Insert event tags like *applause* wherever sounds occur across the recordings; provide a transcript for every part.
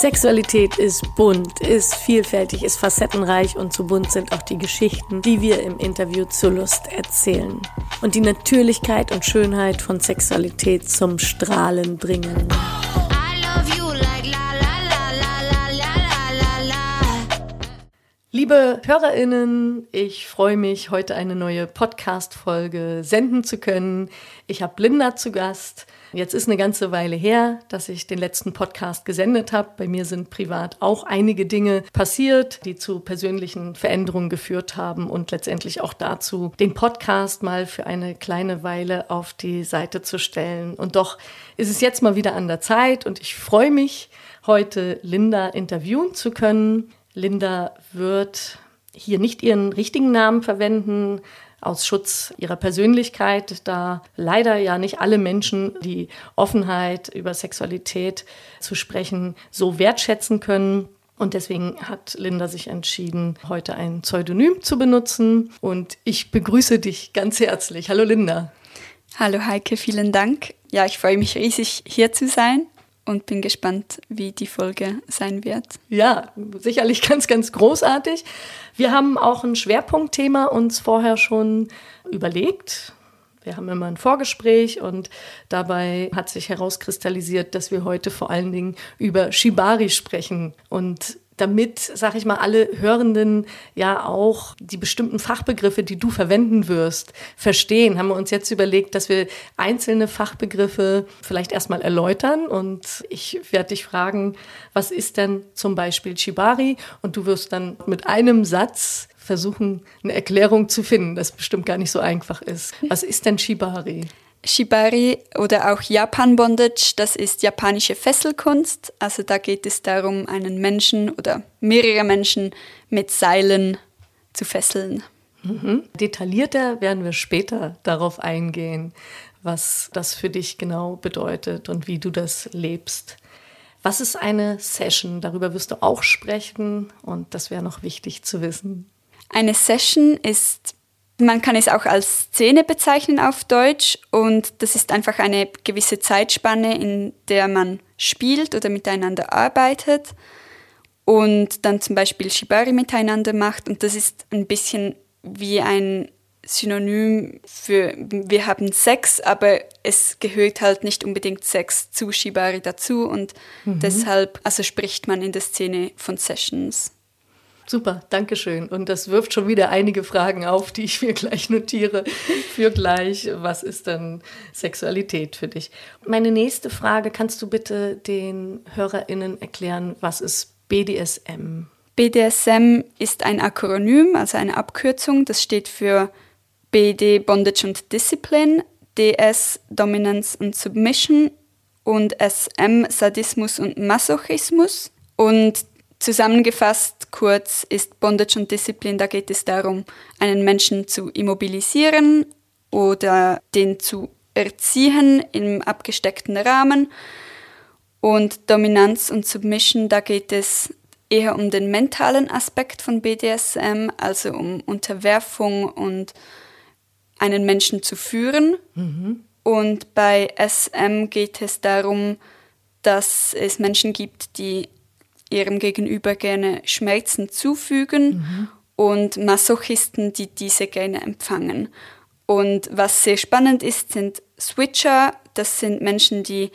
Sexualität ist bunt, ist vielfältig, ist facettenreich und so bunt sind auch die Geschichten, die wir im Interview zur Lust erzählen. Und die Natürlichkeit und Schönheit von Sexualität zum Strahlen bringen. Liebe Hörerinnen, ich freue mich, heute eine neue Podcast-Folge senden zu können. Ich habe Linda zu Gast. Jetzt ist eine ganze Weile her, dass ich den letzten Podcast gesendet habe. Bei mir sind privat auch einige Dinge passiert, die zu persönlichen Veränderungen geführt haben und letztendlich auch dazu, den Podcast mal für eine kleine Weile auf die Seite zu stellen. Und doch ist es jetzt mal wieder an der Zeit und ich freue mich, heute Linda interviewen zu können. Linda wird hier nicht ihren richtigen Namen verwenden, aus Schutz ihrer Persönlichkeit, da leider ja nicht alle Menschen die Offenheit über Sexualität zu sprechen so wertschätzen können. Und deswegen hat Linda sich entschieden, heute ein Pseudonym zu benutzen. Und ich begrüße dich ganz herzlich. Hallo Linda. Hallo Heike, vielen Dank. Ja, ich freue mich riesig, hier zu sein und bin gespannt, wie die Folge sein wird. Ja, sicherlich *laughs* ganz, ganz großartig. Wir haben auch ein Schwerpunktthema uns vorher schon überlegt. Wir haben immer ein Vorgespräch und dabei hat sich herauskristallisiert, dass wir heute vor allen Dingen über Shibari sprechen. Und damit, sag ich mal, alle Hörenden ja auch die bestimmten Fachbegriffe, die du verwenden wirst, verstehen, haben wir uns jetzt überlegt, dass wir einzelne Fachbegriffe vielleicht erstmal erläutern. Und ich werde dich fragen, was ist denn zum Beispiel Shibari? Und du wirst dann mit einem Satz versuchen, eine Erklärung zu finden, das bestimmt gar nicht so einfach ist. Was ist denn Shibari? Shibari oder auch Japan Bondage, das ist japanische Fesselkunst. Also da geht es darum, einen Menschen oder mehrere Menschen mit Seilen zu fesseln. Mhm. Detaillierter werden wir später darauf eingehen, was das für dich genau bedeutet und wie du das lebst. Was ist eine Session? Darüber wirst du auch sprechen und das wäre noch wichtig zu wissen. Eine Session ist man kann es auch als Szene bezeichnen auf Deutsch und das ist einfach eine gewisse Zeitspanne, in der man spielt oder miteinander arbeitet und dann zum Beispiel Shibari miteinander macht und das ist ein bisschen wie ein Synonym für wir haben Sex, aber es gehört halt nicht unbedingt Sex zu Shibari dazu und mhm. deshalb also spricht man in der Szene von Sessions. Super, danke schön. Und das wirft schon wieder einige Fragen auf, die ich mir gleich notiere für gleich. Was ist denn Sexualität für dich? Meine nächste Frage, kannst du bitte den HörerInnen erklären, was ist BDSM? BDSM ist ein Akronym, also eine Abkürzung. Das steht für BD Bondage und Discipline, DS Dominance und Submission und SM Sadismus und Masochismus. Und Zusammengefasst kurz ist Bondage und Disziplin, da geht es darum, einen Menschen zu immobilisieren oder den zu erziehen im abgesteckten Rahmen. Und Dominanz und Submission, da geht es eher um den mentalen Aspekt von BDSM, also um Unterwerfung und einen Menschen zu führen. Mhm. Und bei SM geht es darum, dass es Menschen gibt, die ihrem Gegenüber gerne Schmerzen zufügen mhm. und Masochisten, die diese gerne empfangen. Und was sehr spannend ist, sind Switcher. Das sind Menschen, die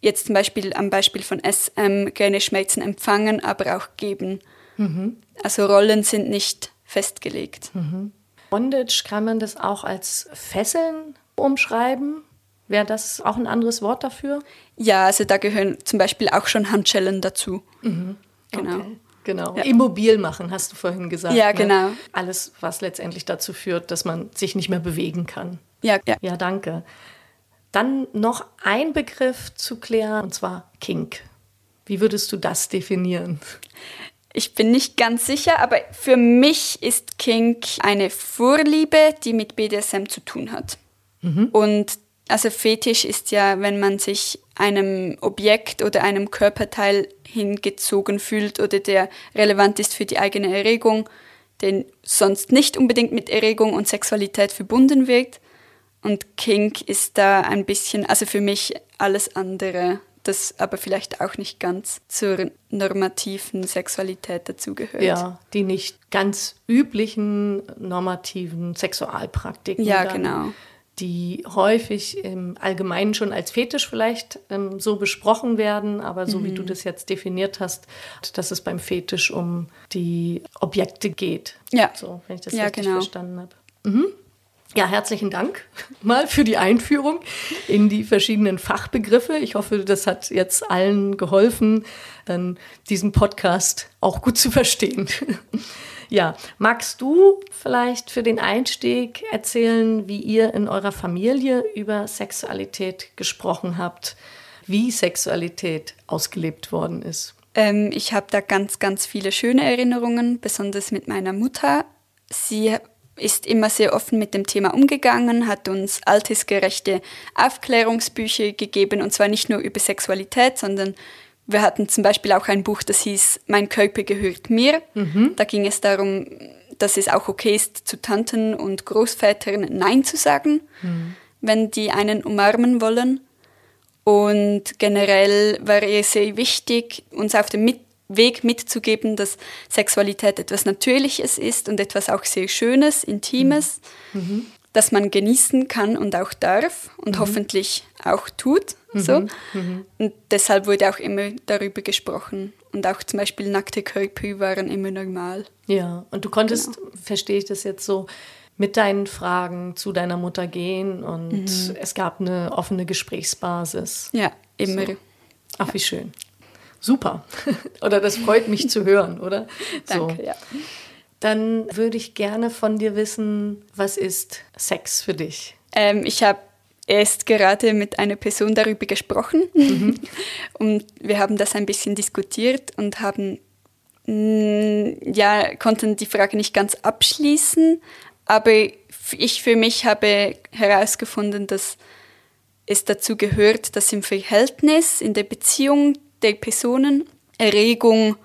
jetzt zum Beispiel am Beispiel von SM gerne Schmerzen empfangen, aber auch geben. Mhm. Also Rollen sind nicht festgelegt. Mhm. Bondage kann man das auch als Fesseln umschreiben? Wäre das auch ein anderes Wort dafür? Ja, also da gehören zum Beispiel auch schon Handschellen dazu. Mhm. Genau. Okay. Genau. Ja. Immobil machen, hast du vorhin gesagt. Ja, ne? genau. Alles, was letztendlich dazu führt, dass man sich nicht mehr bewegen kann. Ja, ja. Ja, danke. Dann noch ein Begriff zu klären, und zwar Kink. Wie würdest du das definieren? Ich bin nicht ganz sicher, aber für mich ist Kink eine Vorliebe, die mit BDSM zu tun hat. Mhm. Und also Fetisch ist ja, wenn man sich einem Objekt oder einem Körperteil hingezogen fühlt oder der relevant ist für die eigene Erregung, den sonst nicht unbedingt mit Erregung und Sexualität verbunden wird. Und Kink ist da ein bisschen, also für mich alles andere. das aber vielleicht auch nicht ganz zur normativen Sexualität dazugehört. Ja, die nicht ganz üblichen normativen Sexualpraktiken. Ja, genau. Die häufig im Allgemeinen schon als Fetisch vielleicht ähm, so besprochen werden, aber so mhm. wie du das jetzt definiert hast, dass es beim Fetisch um die Objekte geht. Ja. So, wenn ich das ja, richtig genau. verstanden habe. Mhm. Ja, herzlichen Dank *laughs* mal für die Einführung in die verschiedenen Fachbegriffe. Ich hoffe, das hat jetzt allen geholfen, dann diesen Podcast auch gut zu verstehen. *laughs* Ja, magst du vielleicht für den Einstieg erzählen, wie ihr in eurer Familie über Sexualität gesprochen habt, wie Sexualität ausgelebt worden ist? Ähm, ich habe da ganz, ganz viele schöne Erinnerungen, besonders mit meiner Mutter. Sie ist immer sehr offen mit dem Thema umgegangen, hat uns altersgerechte Aufklärungsbücher gegeben und zwar nicht nur über Sexualität, sondern wir hatten zum Beispiel auch ein Buch, das hieß Mein Körper gehört mir. Mhm. Da ging es darum, dass es auch okay ist, zu Tanten und Großvätern Nein zu sagen, mhm. wenn die einen umarmen wollen. Und generell war es sehr wichtig, uns auf dem Weg mitzugeben, dass Sexualität etwas Natürliches ist und etwas auch sehr Schönes, Intimes, mhm. Das man genießen kann und auch darf und mhm. hoffentlich auch tut. Mhm. So. Mhm. Und deshalb wurde auch immer darüber gesprochen. Und auch zum Beispiel nackte Körper waren immer normal. Ja, und du konntest, genau. verstehe ich das jetzt so, mit deinen Fragen zu deiner Mutter gehen und mhm. es gab eine offene Gesprächsbasis. Ja, immer. So. Ach, ja. wie schön. Super. *laughs* oder das freut mich zu hören, oder? Danke, so. ja. Dann würde ich gerne von dir wissen, was ist Sex für dich? Ähm, ich habe erst gerade mit einer Person darüber gesprochen mhm. *laughs* und wir haben das ein bisschen diskutiert und haben mm, ja konnten die Frage nicht ganz abschließen, aber ich für mich habe herausgefunden, dass es dazu gehört, dass im Verhältnis, in der Beziehung der Personen Erregung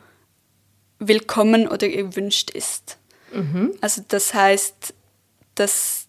willkommen oder erwünscht ist. Mhm. Also das heißt, das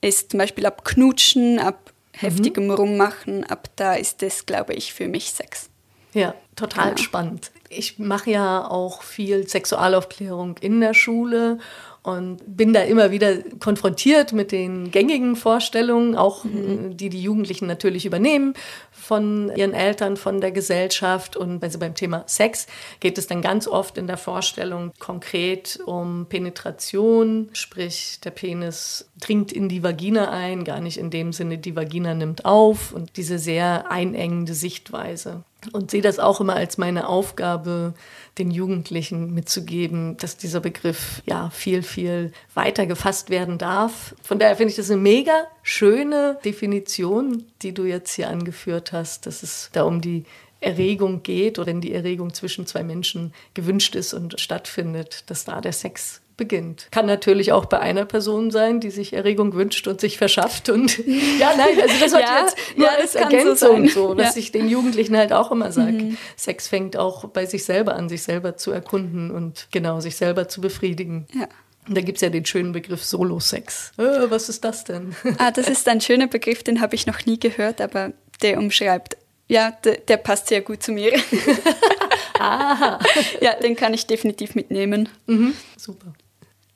ist zum Beispiel ab Knutschen, ab heftigem mhm. Rummachen, ab da ist es, glaube ich, für mich Sex. Ja, total genau. spannend. Ich mache ja auch viel Sexualaufklärung in der Schule und bin da immer wieder konfrontiert mit den gängigen Vorstellungen, auch mhm. die die Jugendlichen natürlich übernehmen von ihren Eltern, von der Gesellschaft. Und also beim Thema Sex geht es dann ganz oft in der Vorstellung konkret um Penetration, sprich der Penis dringt in die Vagina ein, gar nicht in dem Sinne, die Vagina nimmt auf und diese sehr einengende Sichtweise. Und sehe das auch immer als meine Aufgabe, den Jugendlichen mitzugeben, dass dieser Begriff ja viel, viel weiter gefasst werden darf. Von daher finde ich das eine mega schöne Definition, die du jetzt hier angeführt hast, dass es da um die Erregung geht oder wenn die Erregung zwischen zwei Menschen gewünscht ist und stattfindet, dass da der Sex beginnt. Kann natürlich auch bei einer Person sein, die sich Erregung wünscht und sich verschafft. Und *laughs* ja, nein, also das ja, jetzt nur ja, als Ergänzung so, so was ja. ich den Jugendlichen halt auch immer sage. Mhm. Sex fängt auch bei sich selber an, sich selber zu erkunden und genau, sich selber zu befriedigen. Ja. Und da gibt es ja den schönen Begriff Solo-Sex. Äh, was ist das denn? ah, das ist ein schöner Begriff, den habe ich noch nie gehört, aber der umschreibt. Ja, der, der passt sehr gut zu mir. *laughs* Aha. Ja, den kann ich definitiv mitnehmen. Mhm, super.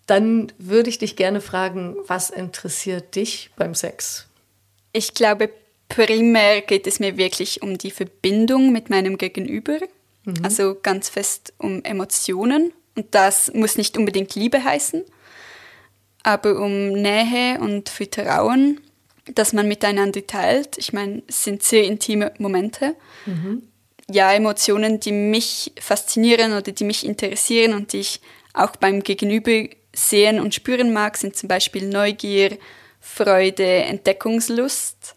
Dann würde ich dich gerne fragen, was interessiert dich beim Sex? Ich glaube, primär geht es mir wirklich um die Verbindung mit meinem Gegenüber, mhm. also ganz fest um Emotionen. Und das muss nicht unbedingt Liebe heißen, aber um Nähe und Vertrauen, dass man miteinander teilt. Ich meine, es sind sehr intime Momente. Mhm. Ja, Emotionen, die mich faszinieren oder die mich interessieren und die ich auch beim Gegenüber sehen und spüren mag, sind zum Beispiel Neugier, Freude, Entdeckungslust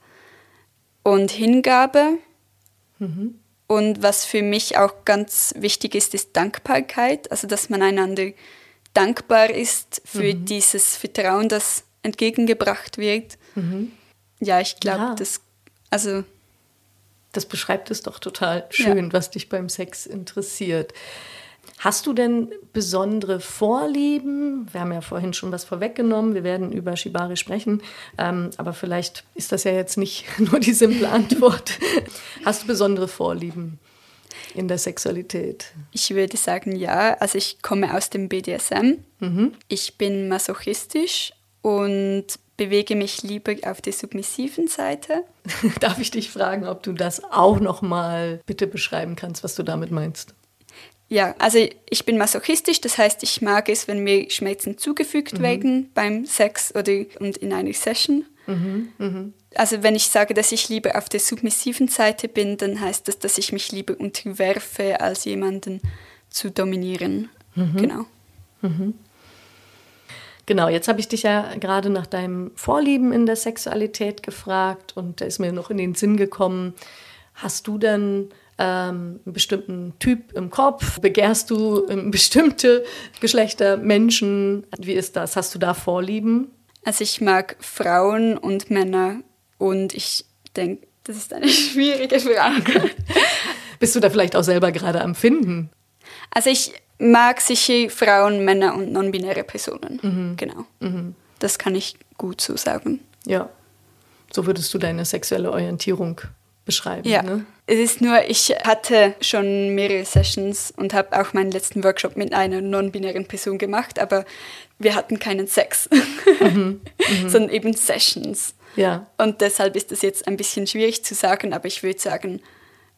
und Hingabe. Mhm. Und was für mich auch ganz wichtig ist, ist Dankbarkeit, also dass man einander dankbar ist für mhm. dieses Vertrauen, das entgegengebracht wird. Mhm. Ja, ich glaube, ja. das, also das beschreibt es doch total schön, ja. was dich beim Sex interessiert. Hast du denn besondere Vorlieben? Wir haben ja vorhin schon was vorweggenommen. Wir werden über Shibari sprechen. Ähm, aber vielleicht ist das ja jetzt nicht *laughs* nur die simple Antwort. Hast du besondere Vorlieben in der Sexualität? Ich würde sagen, ja. Also ich komme aus dem BDSM. Mhm. Ich bin masochistisch und bewege mich lieber auf der submissiven Seite. *laughs* Darf ich dich fragen, ob du das auch noch mal bitte beschreiben kannst, was du damit meinst? Ja, also ich bin masochistisch, das heißt, ich mag es, wenn mir Schmerzen zugefügt mhm. werden beim Sex oder und in einer Session. Mhm, mh. Also wenn ich sage, dass ich lieber auf der submissiven Seite bin, dann heißt das, dass ich mich lieber unterwerfe, als jemanden zu dominieren. Mhm. Genau. Mhm. Genau, jetzt habe ich dich ja gerade nach deinem Vorlieben in der Sexualität gefragt und da ist mir noch in den Sinn gekommen, hast du denn ähm, einen bestimmten Typ im Kopf? Begehrst du ähm, *laughs* bestimmte Geschlechter, Menschen? Wie ist das? Hast du da Vorlieben? Also ich mag Frauen und Männer und ich denke, das ist eine *laughs* schwierige Frage. *laughs* Bist du da vielleicht auch selber gerade am Finden? Also ich mag sicher Frauen, Männer und non-binäre Personen. Mhm. Genau. Mhm. Das kann ich gut so sagen. Ja. So würdest du deine sexuelle Orientierung beschreiben. Ja. Ne? Es ist nur, ich hatte schon mehrere Sessions und habe auch meinen letzten Workshop mit einer non-binären Person gemacht, aber wir hatten keinen Sex, *laughs* mhm. Mhm. sondern eben Sessions. Ja. Und deshalb ist es jetzt ein bisschen schwierig zu sagen, aber ich würde sagen,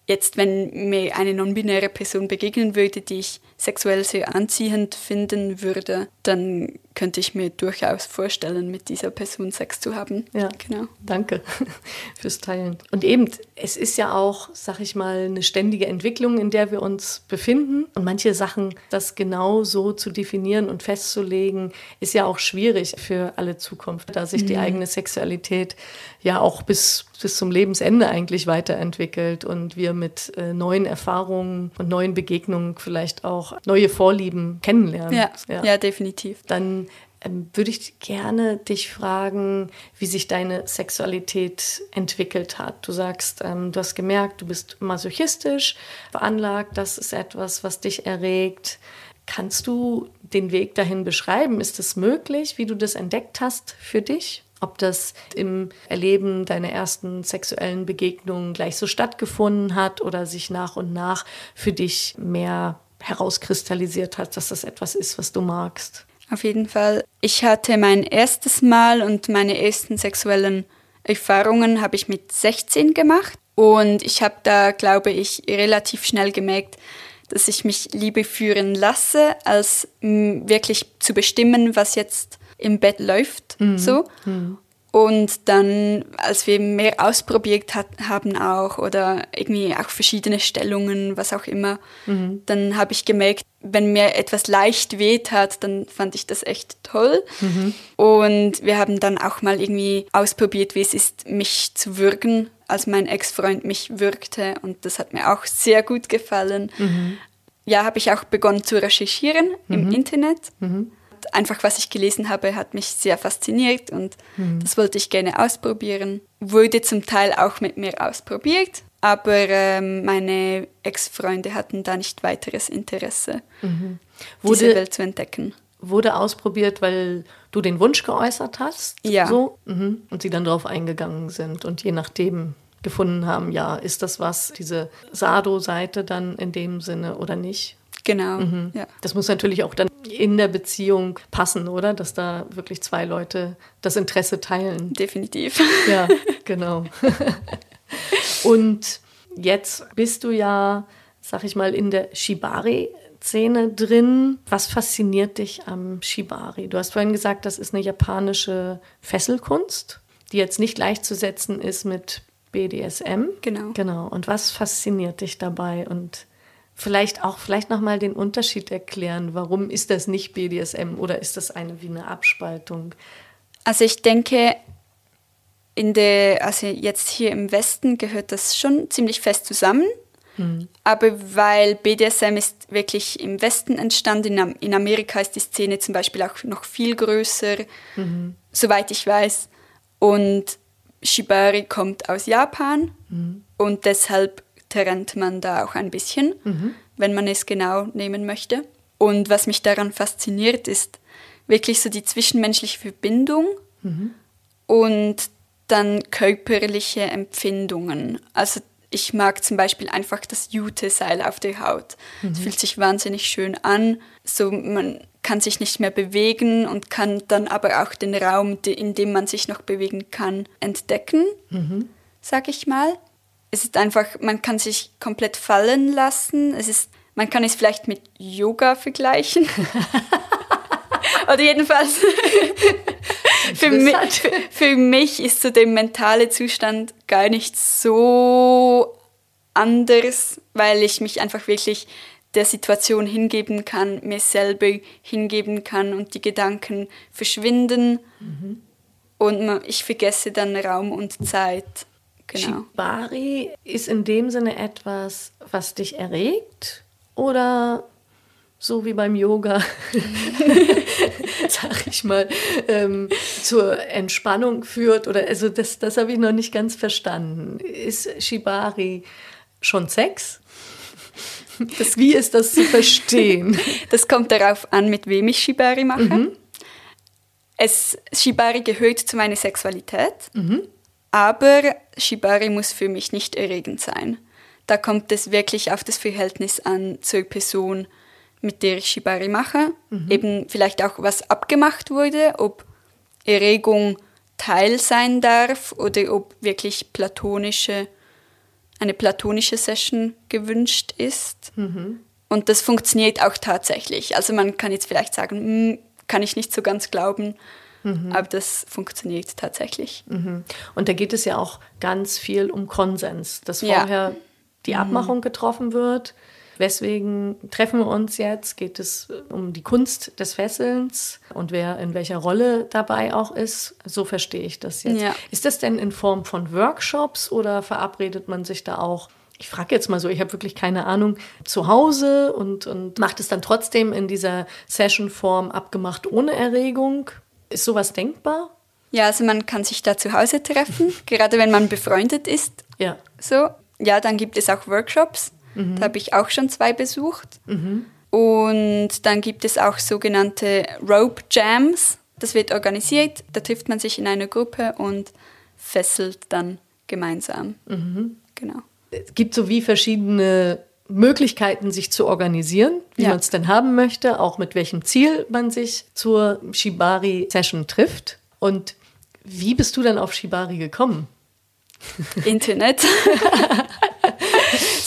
jetzt, wenn mir eine non-binäre Person begegnen würde, die ich sexuell sehr anziehend finden würde, dann könnte ich mir durchaus vorstellen, mit dieser Person Sex zu haben. Ja, genau. Danke *laughs* fürs Teilen. Und eben, es ist ja auch, sag ich mal, eine ständige Entwicklung, in der wir uns befinden. Und manche Sachen, das genau so zu definieren und festzulegen, ist ja auch schwierig für alle Zukunft, da sich mhm. die eigene Sexualität ja auch bis, bis zum Lebensende eigentlich weiterentwickelt und wir mit äh, neuen Erfahrungen und neuen Begegnungen vielleicht auch auch neue Vorlieben kennenlernen. Ja, ja. ja definitiv. Dann ähm, würde ich gerne dich fragen, wie sich deine Sexualität entwickelt hat. Du sagst, ähm, du hast gemerkt, du bist masochistisch veranlagt, das ist etwas, was dich erregt. Kannst du den Weg dahin beschreiben? Ist es möglich, wie du das entdeckt hast für dich? Ob das im Erleben deiner ersten sexuellen Begegnungen gleich so stattgefunden hat oder sich nach und nach für dich mehr herauskristallisiert hat, dass das etwas ist, was du magst. Auf jeden Fall. Ich hatte mein erstes Mal und meine ersten sexuellen Erfahrungen habe ich mit 16 gemacht. Und ich habe da, glaube ich, relativ schnell gemerkt, dass ich mich Liebe führen lasse, als wirklich zu bestimmen, was jetzt im Bett läuft. Mhm. So. Mhm. Und dann, als wir mehr ausprobiert hat, haben auch oder irgendwie auch verschiedene Stellungen, was auch immer, mhm. dann habe ich gemerkt, wenn mir etwas leicht weht hat, dann fand ich das echt toll. Mhm. Und wir haben dann auch mal irgendwie ausprobiert, wie es ist, mich zu würgen, als mein Ex-Freund mich würgte. Und das hat mir auch sehr gut gefallen. Mhm. Ja, habe ich auch begonnen zu recherchieren im mhm. Internet. Einfach was ich gelesen habe, hat mich sehr fasziniert und mhm. das wollte ich gerne ausprobieren. Wurde zum Teil auch mit mir ausprobiert, aber ähm, meine Ex-Freunde hatten da nicht weiteres Interesse, mhm. wurde, diese Welt zu entdecken. Wurde ausprobiert, weil du den Wunsch geäußert hast? Ja. So? Mhm. Und sie dann darauf eingegangen sind und je nachdem gefunden haben, ja, ist das was, diese Sado-Seite dann in dem Sinne oder nicht? Genau. Mhm. Ja. Das muss natürlich auch dann in der Beziehung passen, oder? Dass da wirklich zwei Leute das Interesse teilen. Definitiv. Ja, *laughs* genau. *laughs* Und jetzt bist du ja, sag ich mal, in der Shibari. Szene drin. Was fasziniert dich am Shibari? Du hast vorhin gesagt, das ist eine japanische Fesselkunst, die jetzt nicht gleichzusetzen ist mit BDSM. Genau. Genau. Und was fasziniert dich dabei? Und vielleicht auch vielleicht noch mal den Unterschied erklären. Warum ist das nicht BDSM oder ist das eine wie eine Abspaltung? Also ich denke, in der, also jetzt hier im Westen gehört das schon ziemlich fest zusammen. Mhm. Aber weil BDSM ist wirklich im Westen entstanden, in Amerika ist die Szene zum Beispiel auch noch viel größer, mhm. soweit ich weiß. Und Shibari kommt aus Japan mhm. und deshalb trennt man da auch ein bisschen, wenn man es genau nehmen möchte. Und was mich daran fasziniert, ist wirklich so die zwischenmenschliche Verbindung und dann körperliche Empfindungen. Also ich mag zum Beispiel einfach das Jute-Seil auf der Haut. Es fühlt sich wahnsinnig schön an. So, man kann sich nicht mehr bewegen und kann dann aber auch den Raum, in dem man sich noch bewegen kann, entdecken, mhm. sag ich mal. Es ist einfach, man kann sich komplett fallen lassen. Es ist, man kann es vielleicht mit Yoga vergleichen. *laughs* Oder jedenfalls *laughs* für, mich, für, mich ist so der mentale Zustand gar nicht so anders, weil ich mich einfach wirklich der Situation hingeben kann, mir selber hingeben kann und die Gedanken verschwinden mhm. und ich vergesse dann Raum und Zeit. Genau. Shibari ist in dem Sinne etwas, was dich erregt oder so wie beim Yoga, *laughs* sag ich mal, ähm, zur Entspannung führt oder also das, das habe ich noch nicht ganz verstanden. Ist Shibari schon Sex? Das, wie ist das zu verstehen? *laughs* Das kommt darauf an, mit wem ich Shibari mache. Mhm. Es, Shibari gehört zu meiner Sexualität, mhm. Aber Shibari muss für mich nicht erregend sein. Da kommt es wirklich auf das Verhältnis an zur Person, mit der ich Shibari mache. Mhm. Eben vielleicht auch, was abgemacht wurde, ob Erregung Teil sein darf oder ob wirklich platonische eine platonische Session gewünscht ist. Mhm. Und das funktioniert auch tatsächlich. Also man kann jetzt vielleicht sagen, hm, kann ich nicht so ganz glauben, mhm. aber das funktioniert tatsächlich. Mhm. Und da geht es ja auch ganz viel um Konsens, dass vorher ja. die mhm. Abmachung getroffen wird Weswegen treffen wir uns jetzt? Geht es um die Kunst des Fesselns und wer in welcher Rolle dabei auch ist? So verstehe ich das jetzt. Ja. Ist das denn in Form von Workshops oder verabredet man sich da auch? Ich frage jetzt mal so, ich habe wirklich keine Ahnung, zu Hause und, und macht es dann trotzdem in dieser Session-Form abgemacht ohne Erregung? Ist sowas denkbar? Ja, also man kann sich da zu Hause treffen, *laughs* gerade wenn man befreundet ist. Ja. So. Ja, dann gibt es auch Workshops. Mhm. Da habe ich auch schon zwei besucht. Mhm. Und dann gibt es auch sogenannte Rope Jams. Das wird organisiert. Da trifft man sich in einer Gruppe und fesselt dann gemeinsam. Mhm. Genau. Es gibt so wie verschiedene Möglichkeiten, sich zu organisieren, wie ja. man es denn haben möchte, auch mit welchem Ziel man sich zur Shibari-Session trifft. Und wie bist du dann auf Shibari gekommen? Internet. *laughs*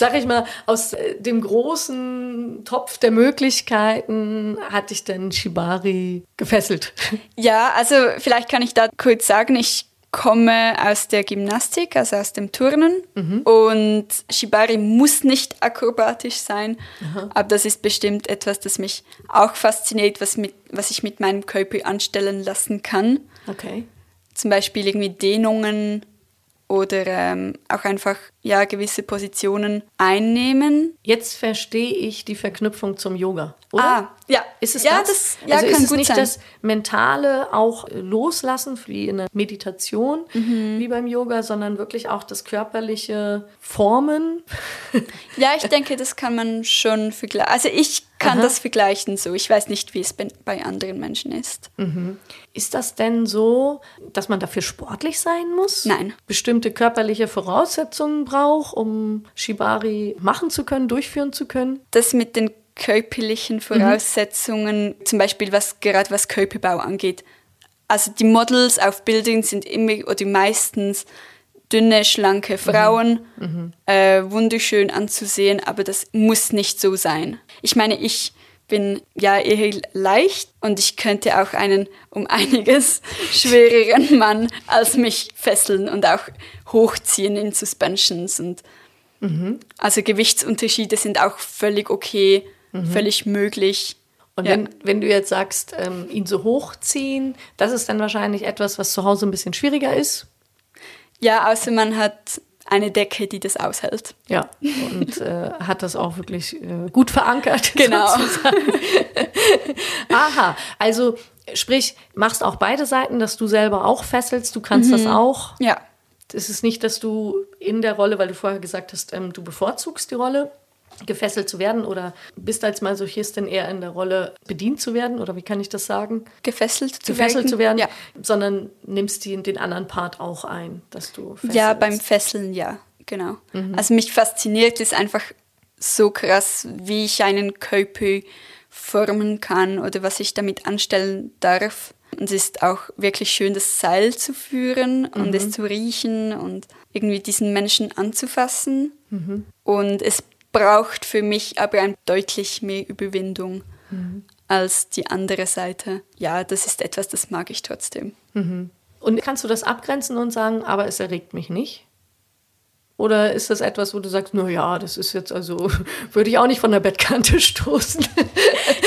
sag ich mal, aus äh, dem großen Topf der Möglichkeiten hatte ich dann Shibari gefesselt. Ja, also vielleicht kann ich da kurz sagen, ich komme aus der Gymnastik, also aus dem Turnen. Mhm. Und Shibari muss nicht akrobatisch sein, Aha. aber das ist bestimmt etwas, das mich auch fasziniert, was, mit, was ich mit meinem Körper anstellen lassen kann. Okay. Zum Beispiel irgendwie Dehnungen oder ähm, auch einfach ja gewisse Positionen einnehmen. Jetzt verstehe ich die Verknüpfung zum Yoga, oder? Ah, ja. Ist es ja, das? das ja, also kann ist es nicht sein. das Mentale auch loslassen, wie in der Meditation, mhm. wie beim Yoga, sondern wirklich auch das körperliche Formen? *laughs* ja, ich denke, das kann man schon vergleichen. Also ich kann Aha. das vergleichen so. Ich weiß nicht, wie es bei anderen Menschen ist. Mhm. Ist das denn so, dass man dafür sportlich sein muss? Nein. Bestimmte körperliche Voraussetzungen braucht, um Shibari machen zu können, durchführen zu können? Das mit den körperlichen Voraussetzungen, mhm. zum Beispiel was gerade was Körperbau angeht. Also die Models auf Bildern sind immer oder meistens dünne, schlanke Frauen, mhm. äh, wunderschön anzusehen, aber das muss nicht so sein. Ich meine, ich bin ja eher leicht und ich könnte auch einen um einiges *laughs* schwereren Mann als mich fesseln und auch hochziehen in Suspensions und mhm. also Gewichtsunterschiede sind auch völlig okay, mhm. völlig möglich. Und ja. wenn, wenn du jetzt sagst, ähm, ihn so hochziehen, das ist dann wahrscheinlich etwas, was zu Hause ein bisschen schwieriger ist, ja, außer man hat eine Decke, die das aushält. Ja, und äh, hat das auch wirklich äh, gut verankert. *laughs* Genau. Aha, also sprich, machst auch beide Seiten, dass du selber auch fesselst, du kannst mhm. das auch. Ja. es ist nicht, dass du in der Rolle, weil du vorher gesagt hast, ähm, du bevorzugst die Rolle, gefesselt zu werden oder bist als Masochistin eher in der Rolle bedient zu werden oder wie kann ich das sagen? Gefesselt zu Gefesselt werden. zu werden, Ja. sondern nimmst die, den anderen Part auch ein, dass du fesselst. Ja, beim Fesseln, ja, genau. Mhm. Also mich fasziniert es einfach so krass, wie ich einen Körper formen kann oder was ich damit anstellen darf. Und es ist auch wirklich schön, das Seil zu führen und Mhm. es zu riechen und irgendwie diesen Menschen anzufassen. Mhm. Und es braucht für mich aber ein deutlich mehr Überwindung Mhm. als die andere Seite. Ja, das ist etwas, das mag ich trotzdem. Und kannst du das abgrenzen und sagen, aber es erregt mich nicht? Oder ist das etwas, wo du sagst, na ja, das ist jetzt also, *laughs* würde ich auch nicht von der Bettkante *laughs* stoßen.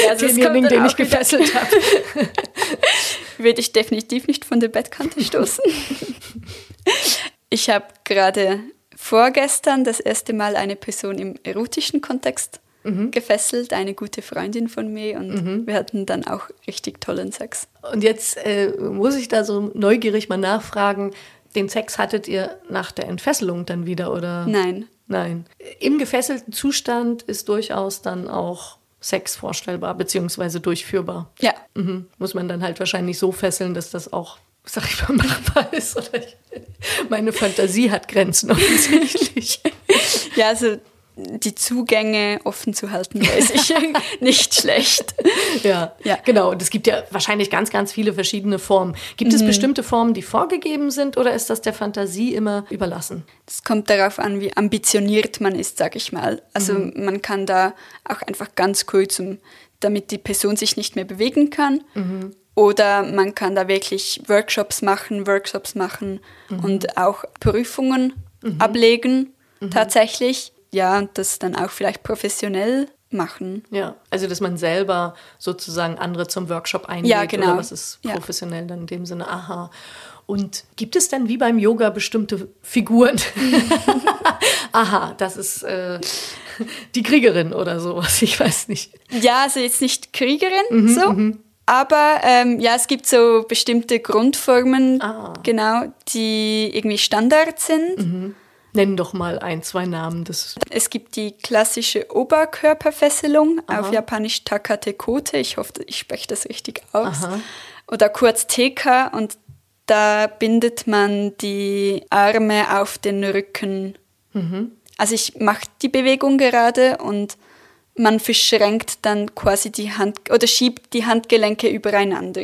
Ja, also Denjenigen, den ich gefesselt habe. *laughs* würde ich definitiv nicht von der Bettkante stoßen. ich habe gerade vorgestern das erste Mal eine Person im erotischen Kontext gefesselt, eine gute Freundin von mir und wir hatten dann auch richtig tollen Sex. Und jetzt äh, muss ich da so neugierig mal nachfragen, den Sex hattet ihr nach der Entfesselung dann wieder, oder? Nein. Nein. Im gefesselten Zustand ist durchaus dann auch Sex vorstellbar, beziehungsweise durchführbar. Ja, Mhm. Muss man dann halt wahrscheinlich so fesseln, dass das auch, sag ich mal, machbar ist. Oder ich, meine Fantasie hat Grenzen offensichtlich. *laughs* ja, also die Zugänge offen zu halten, weiß ich *laughs* nicht schlecht. Ja, Ja. genau. Und es gibt ja wahrscheinlich ganz, ganz viele verschiedene Formen. Gibt es bestimmte Formen, die vorgegeben sind oder ist das der Fantasie immer überlassen? Es kommt darauf an, wie ambitioniert man ist, sag ich mal. Also man kann da auch einfach ganz kurz, um, damit die Person sich nicht mehr bewegen kann. Oder man kann da wirklich Workshops machen, Workshops machen und auch Prüfungen ablegen, tatsächlich. Ja, und das dann auch vielleicht professionell machen. Ja, also dass man selber sozusagen andere zum Workshop einlädt Ja, genau. oder was ist Ja. professionell dann in dem Sinne, aha. Und gibt es denn wie beim Yoga bestimmte Figuren? *laughs* aha, das ist äh, die Kriegerin oder sowas, ich weiß nicht. Ja, also jetzt nicht Kriegerin so, aber ähm, ja, es gibt so bestimmte Grundformen, Ah. genau, die irgendwie Standard sind. Nenn doch mal ein, zwei Namen. Das, Es gibt die klassische Oberkörperfesselung, auf Japanisch Takate Kote, ich hoffe, ich spreche das richtig aus. Aha. Oder kurz TK und da bindet man die Arme auf den Rücken. Also ich mache die Bewegung gerade und man verschränkt dann quasi die Hand oder schiebt die Handgelenke übereinander.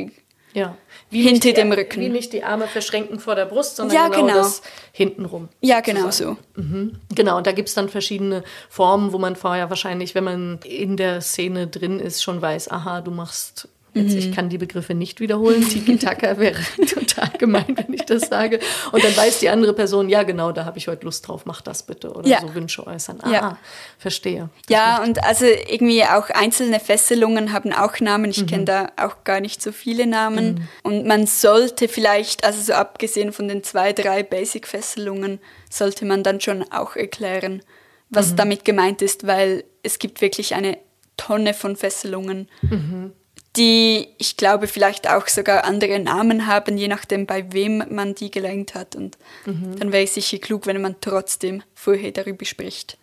ja. Hinter nicht die, dem Rücken. Wie nicht die Arme verschränken vor der Brust, sondern Ja, genau, genau. das hintenrum. Ja, genau so. Mhm. Genau, und da gibt es dann verschiedene Formen, wo man vorher wahrscheinlich, wenn man in der Szene drin ist, schon weiß, aha, du machst, jetzt, ich kann die Begriffe nicht wiederholen, Tiki-Taka *laughs* wäre total gemein, wenn ich das sage. Und dann weiß die andere Person, ja genau, da habe ich heute Lust drauf, mach das bitte. Oder Ja. so Wünsche äußern. Aha, Ja. verstehe. Ja, und also irgendwie auch einzelne Fesselungen haben auch Namen. Ich kenne da auch gar nicht so viele Namen. Und man sollte vielleicht, also so abgesehen von den zwei, drei Basic-Fesselungen, sollte man dann schon auch erklären, was damit gemeint ist, weil es gibt wirklich eine Tonne von Fesselungen, die ich glaube vielleicht auch sogar andere Namen haben, je nachdem bei wem man die gelernt hat. Und dann wäre es sicher klug, wenn man trotzdem vorher darüber spricht,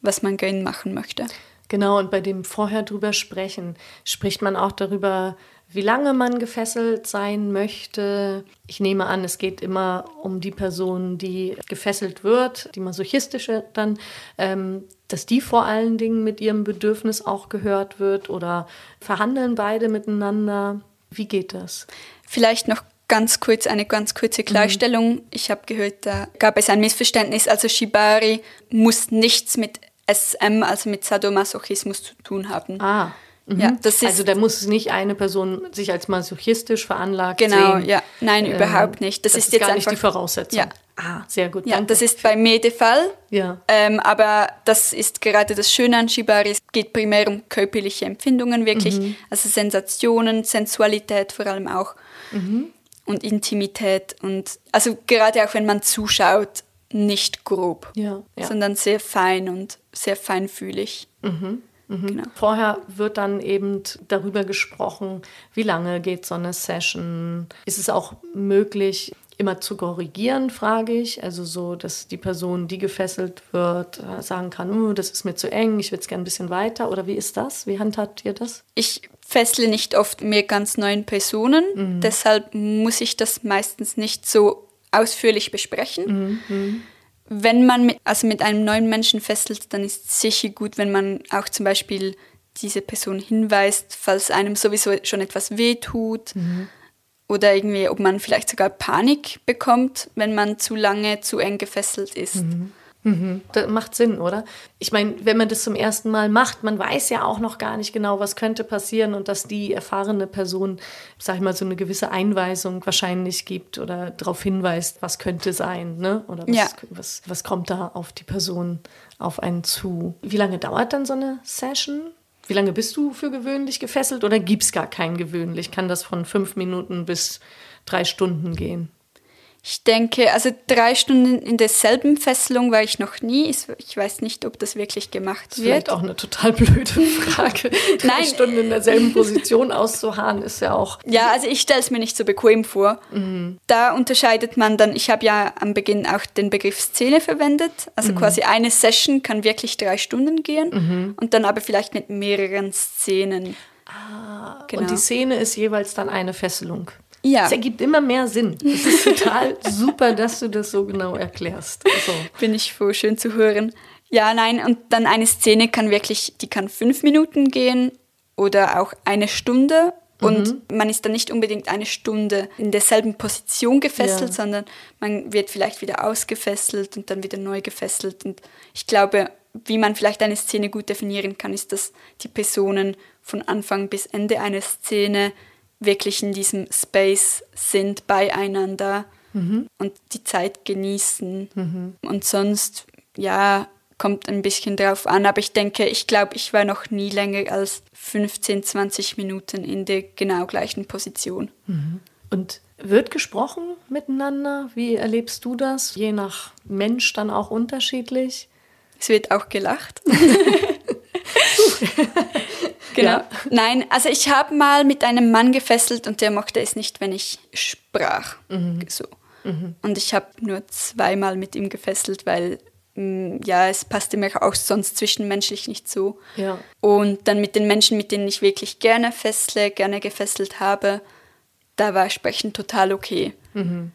was man gerne machen möchte. Genau, und bei dem vorher drüber sprechen, spricht man auch darüber, wie lange man gefesselt sein möchte. Ich nehme an, es geht immer um die Person, die gefesselt wird, die masochistische dann, ähm, dass die vor allen Dingen mit ihrem Bedürfnis auch gehört wird oder verhandeln beide miteinander. Wie geht das? Vielleicht noch ganz kurz eine ganz kurze Klarstellung. Ich habe gehört, da gab es ein Missverständnis. Also Shibari muss nichts mit SM, also mit Sadomasochismus zu tun haben. Ah. Mhm. Ja, das ist- also da muss nicht eine Person sich als masochistisch veranlagt Genau, sehen. ja. Nein, Ähm, überhaupt nicht. Das, das ist ist jetzt gar einfach nicht die Voraussetzung. Ja. Ah, sehr gut. Ja, danke. das ist bei mir der Fall. Ja. Ähm, aber das ist gerade das Schöne an Shibari. Es geht primär um körperliche Empfindungen wirklich, Mhm. also Sensationen, Sensualität vor allem auch Mhm. und Intimität und also gerade auch wenn man zuschaut, nicht grob, Ja, sondern sehr fein und sehr feinfühlig. Genau. Vorher wird dann eben darüber gesprochen, wie lange geht so eine Session. Ist es auch möglich, immer zu korrigieren, frage ich. Also so, dass die Person, die gefesselt wird, äh, sagen kann, oh, das ist mir zu eng, ich würde es gerne ein bisschen weiter. Oder wie ist das? Wie handhabt ihr das? Ich fessle nicht oft mit ganz neuen Personen, mhm. deshalb muss ich das meistens nicht so ausführlich besprechen. Mhm. Wenn man mit, also mit einem neuen Menschen fesselt, dann ist es sicher gut, wenn man auch zum Beispiel diese Person hinweist, falls einem sowieso schon etwas wehtut. Mhm oder irgendwie, ob man vielleicht sogar Panik bekommt, wenn man zu lange zu eng gefesselt ist. Mhm. Mhm. Das macht Sinn, oder? Ich meine, wenn man das zum ersten Mal macht, man weiß ja auch noch gar nicht genau, was könnte passieren und dass die erfahrene Person, sag ich mal, so eine gewisse Einweisung wahrscheinlich gibt oder darauf hinweist, was könnte sein, ne? Oder was, ja. was, was kommt da auf die Person, auf einen zu. Wie lange dauert dann so eine Session? Wie lange bist du für gewöhnlich gefesselt oder gibt es gar keinen gewöhnlich? Kann das von fünf Minuten bis drei Stunden gehen? Ich denke, also drei Stunden in derselben Fesselung war ich noch nie. Ich weiß nicht, ob das wirklich gemacht das ist wird. Vielleicht auch eine total blöde *laughs* Frage. drei Nein. Stunden in derselben Position auszuharren ist ja auch. Ja, also ich stelle es mir nicht so bequem vor. Mhm. Da unterscheidet man dann, ich habe ja am Beginn auch den Begriff Szene verwendet. Also mhm. quasi eine Session kann wirklich drei Stunden gehen mhm. und dann aber vielleicht mit mehreren Szenen. Ah, genau. Und die Szene ist jeweils dann eine Fesselung. Ja. Es ergibt immer mehr Sinn. Es ist total *laughs* super, dass du das so genau erklärst. So. Bin ich froh, schön zu hören. Ja, nein, und dann eine Szene kann wirklich, die kann fünf Minuten gehen oder auch eine Stunde. Und mhm. man ist dann nicht unbedingt eine Stunde in derselben Position gefesselt, ja. sondern man wird vielleicht wieder ausgefesselt und dann wieder neu gefesselt. Und ich glaube, wie man vielleicht eine Szene gut definieren kann, ist, dass die Personen von Anfang bis Ende einer Szene wirklich in diesem Space sind, beieinander mhm. und die Zeit genießen. Mhm. Und sonst, ja, kommt ein bisschen drauf an. Aber ich denke, ich glaube, ich war noch nie länger als 15, 20 Minuten in der genau gleichen Position. Mhm. Und wird gesprochen miteinander? Wie erlebst du das? Je nach Mensch dann auch unterschiedlich? Es wird auch gelacht. *laughs* *laughs* Genau. Ja. Nein, also ich habe mal mit einem Mann gefesselt und der mochte es nicht, wenn ich sprach. Mhm. So. Mhm. Und ich habe nur zweimal mit ihm gefesselt, weil mm, ja, es passte mir auch sonst zwischenmenschlich nicht so. Ja. Und dann mit den Menschen, mit denen ich wirklich gerne fessle, gerne gefesselt habe, da war Sprechen total okay. Mhm.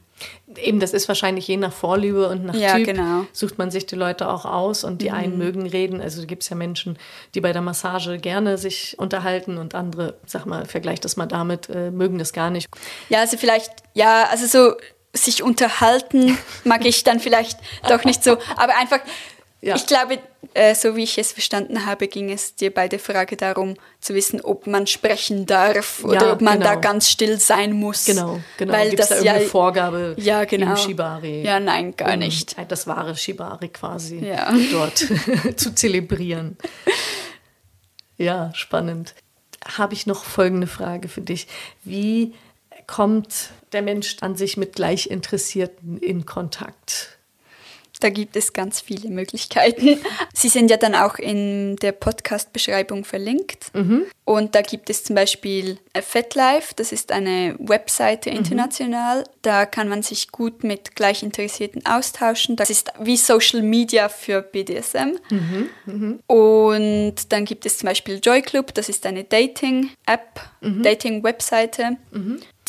Eben, das ist wahrscheinlich je nach Vorliebe und nach ja, Typ genau. sucht man sich die Leute auch aus und die mhm. einen mögen reden. Also gibt es ja Menschen, die bei der Massage gerne sich unterhalten und andere, sag mal, vergleicht das mal damit, äh, mögen das gar nicht. Ja, also vielleicht, ja, also so sich unterhalten mag ich dann vielleicht doch nicht so, aber einfach ja. Ich glaube, äh, so wie ich es verstanden habe, ging es dir bei der Frage darum, zu wissen, ob man sprechen darf oder ja, ob man genau. da ganz still sein muss. Genau, genau. Weil Gibt's das da ja Vorgabe ja, genau. im Shibari. Ja, nein, gar um nicht. Das wahre Shibari quasi ja. *laughs* dort *laughs* zu zelebrieren. Ja, spannend. Habe ich noch folgende Frage für dich. Wie kommt der Mensch an sich mit Gleichinteressierten in Kontakt? Da gibt es ganz viele Möglichkeiten. *laughs* Sie sind ja dann auch in der Podcast-Beschreibung verlinkt. Mhm. Und da gibt es zum Beispiel FetLife, das ist eine Webseite mhm. international. Mhm. Da kann man sich gut mit Gleichinteressierten austauschen. Das ist wie Social Media für BDSM. Mhm. mhm. Und dann gibt es zum Beispiel Joy Club, das ist eine Dating-App, mhm. Dating-Webseite.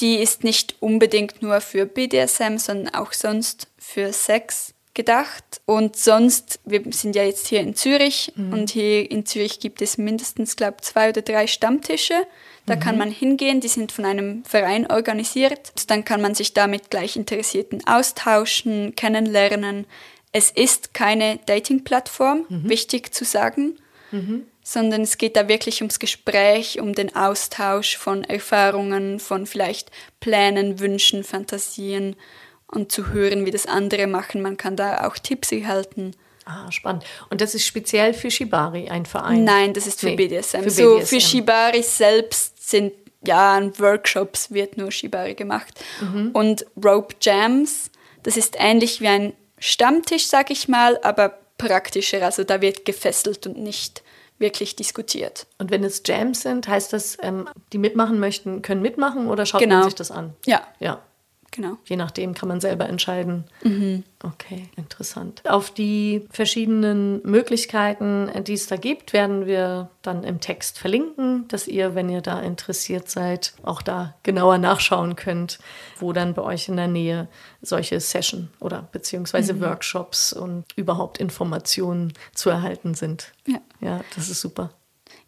Die ist nicht unbedingt nur für BDSM, sondern auch sonst für Sex gedacht. Und sonst, wir sind ja jetzt hier in Zürich mhm. und hier in Zürich gibt es mindestens, glaube ich, zwei oder drei Stammtische. Da mhm. kann man hingehen, die sind von einem Verein organisiert. Dann kann man sich da mit Gleichinteressierten austauschen, kennenlernen. Es ist keine Dating-Plattform, mhm. wichtig zu sagen, mhm. sondern es geht da wirklich ums Gespräch, um den Austausch von Erfahrungen, von vielleicht Plänen, Wünschen, Fantasien und zu hören, wie das andere machen. Man kann da auch Tipps erhalten. Ah, spannend. Und das ist speziell für Shibari ein Verein? Nein, das ist für, nee, BDSM. für So für Shibari selbst sind ja an Workshops wird nur Shibari gemacht. Mhm. Und Rope Jams, das ist ähnlich wie ein Stammtisch, sag ich mal, aber praktischer. Also da wird gefesselt und nicht wirklich diskutiert. Und wenn es Jams sind, heißt das, ähm, die mitmachen möchten, können mitmachen oder schaut genau. man sich das an? Ja. Ja. Genau. Je nachdem kann man selber entscheiden. Mhm. Okay, interessant. Auf die verschiedenen Möglichkeiten, die es da gibt, werden wir dann im Text verlinken, dass ihr, wenn ihr da interessiert seid, auch da genauer nachschauen könnt, wo dann bei euch in der Nähe solche Session oder beziehungsweise mhm. Workshops und überhaupt Informationen zu erhalten sind. Ja. Ja, das ist super.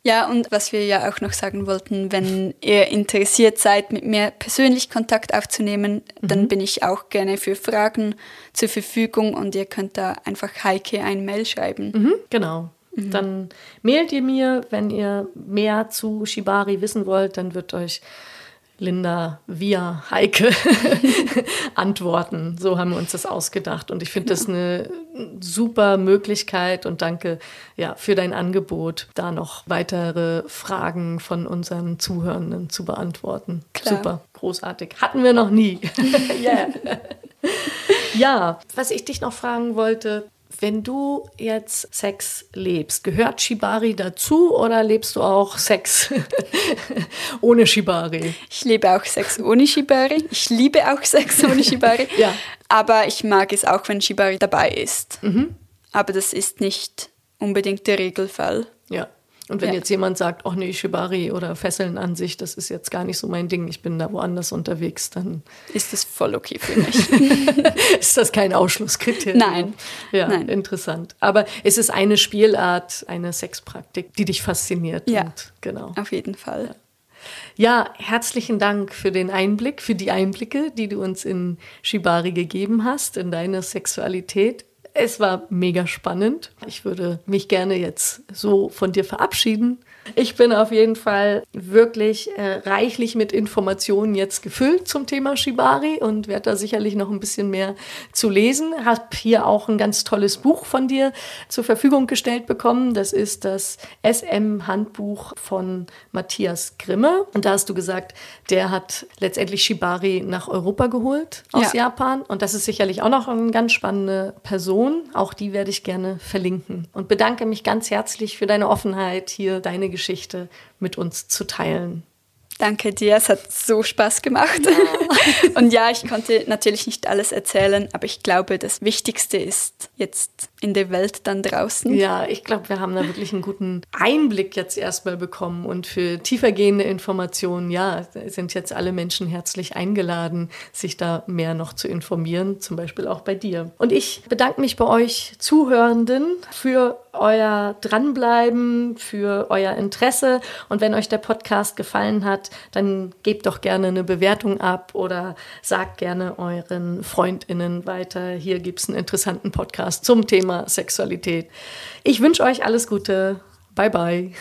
Ja, und was wir ja auch noch sagen wollten, wenn ihr interessiert seid, mit mir persönlich Kontakt aufzunehmen, mhm. dann bin ich auch gerne für Fragen zur Verfügung und ihr könnt da einfach Heike ein Mail schreiben. Mhm, genau. Mhm. Dann mailt ihr mir, wenn ihr mehr zu Shibari wissen wollt, dann wird euch Linda via Heike *laughs* antworten. So haben wir uns das ausgedacht. Und ich finde das eine super Möglichkeit und danke ja, für dein Angebot, da noch weitere Fragen von unseren Zuhörenden zu beantworten. Klar. Super, großartig. Hatten wir noch nie. *laughs* yeah. *laughs* ja, was ich dich noch fragen wollte, wenn du jetzt Sex lebst, gehört Shibari dazu oder lebst du auch Sex *laughs* ohne Shibari? Ich lebe auch Sex ohne Shibari. Ich liebe auch Sex ohne Shibari. *laughs* ja. Aber ich mag es auch, wenn Shibari dabei ist. Mhm. Aber das ist nicht unbedingt der Regelfall. Ja. Und wenn ja. jetzt jemand sagt, ach nee, Shibari oder Fesseln an sich, das ist jetzt gar nicht so mein Ding, ich bin da woanders unterwegs, dann ist das voll okay für mich. *laughs* ist das kein Ausschlusskriterium? Nein. Ja, Nein. interessant. Aber es ist eine Spielart, eine Sexpraktik, die dich fasziniert. Ja, und, genau. Auf jeden Fall. Ja. ja, herzlichen Dank für den Einblick, für die Einblicke, die du uns in Shibari gegeben hast, in deine Sexualität. Es war mega spannend. Ich würde mich gerne jetzt so von dir verabschieden. Ich bin auf jeden Fall wirklich äh, reichlich mit Informationen jetzt gefüllt zum Thema Shibari und werde da sicherlich noch ein bisschen mehr zu lesen. Hab hier auch ein ganz tolles Buch von dir zur Verfügung gestellt bekommen. Das ist das SM-Handbuch von Matthias Grimme. Und da hast du gesagt, der hat letztendlich Shibari nach Europa geholt aus ja. Japan. Und das ist sicherlich auch noch eine ganz spannende Person. Auch die werde ich gerne verlinken. Und bedanke mich ganz herzlich für deine Offenheit, hier deine Geschichte mit uns zu teilen. Danke dir, es hat so Spaß gemacht. Ja. *laughs* Und ja, ich konnte natürlich nicht alles erzählen, aber ich glaube, das Wichtigste ist jetzt in der Welt dann draußen. Ja, ich glaube, wir haben da wirklich einen guten Einblick jetzt erstmal bekommen und für tiefergehende Informationen, ja, sind jetzt alle Menschen herzlich eingeladen, sich da mehr noch zu informieren, zum Beispiel auch bei dir. Und ich bedanke mich bei euch Zuhörenden für euer Dranbleiben, für euer Interesse. Und wenn euch der Podcast gefallen hat, dann gebt doch gerne eine Bewertung ab oder sagt gerne euren FreundInnen weiter. Hier gibt es einen interessanten Podcast zum Thema Sexualität. Ich wünsche euch alles Gute. Bye, bye.